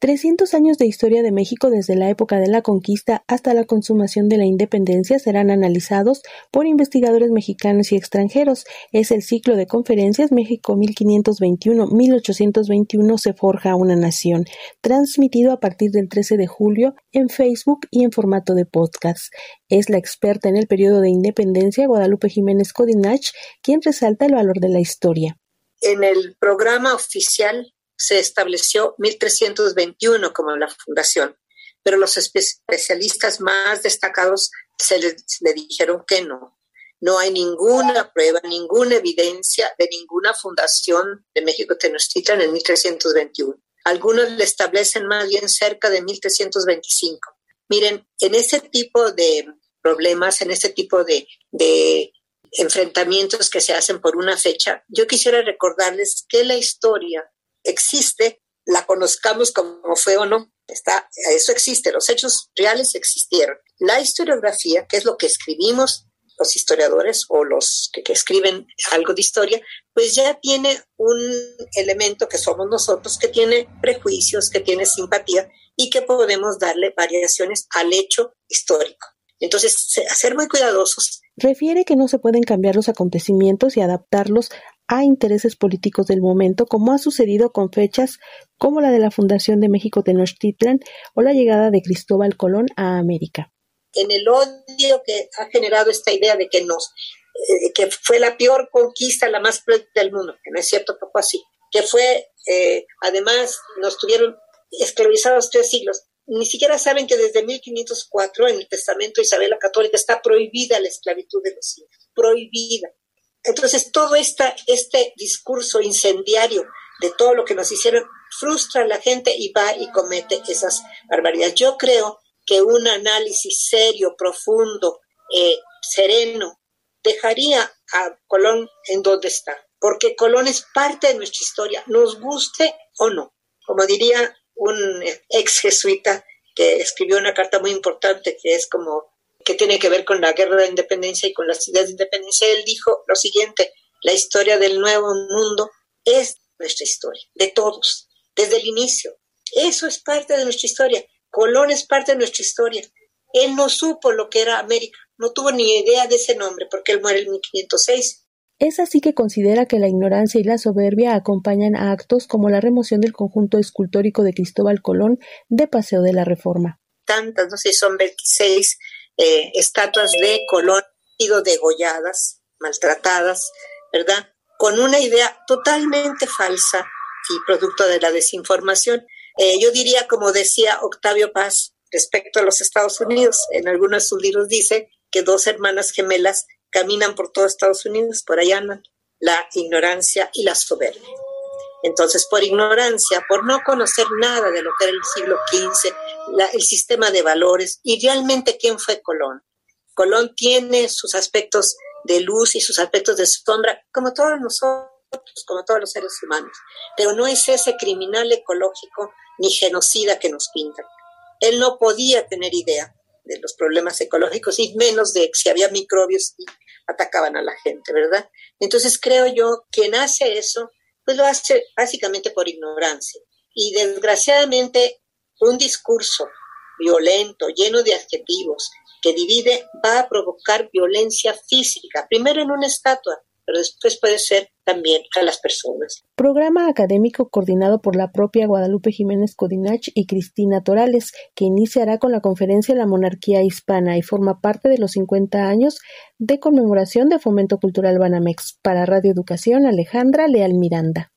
300 años de historia de México desde la época de la conquista hasta la consumación de la independencia serán analizados por investigadores mexicanos y extranjeros. Es el ciclo de conferencias México 1521-1821 se forja una nación, transmitido a partir del 13 de julio en Facebook y en formato de podcast. Es la experta en el periodo de independencia Guadalupe Jiménez Codinach quien resalta el valor de la historia. En el programa oficial se estableció 1321 como la fundación, pero los especialistas más destacados se le, dijeron que no. No hay ninguna prueba, ninguna evidencia de ninguna fundación de México Tenochtitlan en 1321. Algunos le establecen más bien cerca de 1325. Miren, en ese tipo de problemas, en este tipo de enfrentamientos que se hacen por una fecha, yo quisiera recordarles que la historia existe, la conozcamos como fue o no. Está, eso existe, los hechos reales existieron. La historiografía, que es lo que escribimos los historiadores o los que, escriben algo de historia, pues ya tiene un elemento que somos nosotros, que tiene prejuicios, que tiene simpatía y que podemos darle variaciones al hecho histórico. Entonces, ser muy cuidadosos. Refiere que no se pueden cambiar los acontecimientos y adaptarlos a intereses políticos del momento, como ha sucedido con fechas como la de la fundación de México Tenochtitlan o la llegada de Cristóbal Colón a América. En el odio que ha generado esta idea de que nos eh, que fue la peor conquista, la más del mundo, que no es cierto que fue así, que fue, eh, además, nos tuvieron esclavizados tres siglos. Ni siquiera saben que desde 1504 en el Testamento de Isabel la Católica está prohibida la esclavitud de los hijos, prohibida. Entonces, todo esta, este discurso incendiario de todo lo que nos hicieron frustra a la gente y va y comete esas barbaridades. Yo creo que un análisis serio, profundo, eh, sereno, dejaría a Colón en donde está, porque Colón es parte de nuestra historia, nos guste o no. Como diría un ex jesuita que escribió una carta muy importante que es como que tiene que ver con la guerra de independencia y con las ideas de independencia, él dijo lo siguiente, la historia del nuevo mundo es nuestra historia, de todos, desde el inicio. Eso es parte de nuestra historia. Colón es parte de nuestra historia. Él no supo lo que era América, no tuvo ni idea de ese nombre porque él muere en 1506. Es así que considera que la ignorancia y la soberbia acompañan a actos como la remoción del conjunto escultórico de Cristóbal Colón de Paseo de la Reforma. Tantas, no sé, son 26 eh, estatuas de Colón sido degolladas, maltratadas, ¿verdad? Con una idea totalmente falsa y producto de la desinformación. Eh, yo diría, como decía Octavio Paz respecto a los Estados Unidos, en algunos de sus libros dice que dos hermanas gemelas caminan por todo Estados Unidos, por allá andan la ignorancia y la soberbia. Entonces, por ignorancia, por no conocer nada de lo que era el siglo XV, el sistema de valores y realmente quién fue Colón. Colón tiene sus aspectos de luz y sus aspectos de sombra, como todos nosotros, como todos los seres humanos, pero no es ese criminal ecológico ni genocida que nos pintan. Él no podía tener idea de los problemas ecológicos y menos de si había microbios y atacaban a la gente, ¿verdad? Entonces creo yo, quien hace eso pues lo hace básicamente por ignorancia. Y desgraciadamente un discurso violento, lleno de adjetivos, que divide, va a provocar violencia física, primero en una estatua, pero después puede ser también a las personas. Programa académico coordinado por la propia Guadalupe Jiménez Codinach y Cristina Torales, que iniciará con la conferencia La Monarquía Hispana y forma parte de los 50 años de conmemoración de Fomento Cultural Banamex. Para Radio Educación, Alejandra Leal Miranda.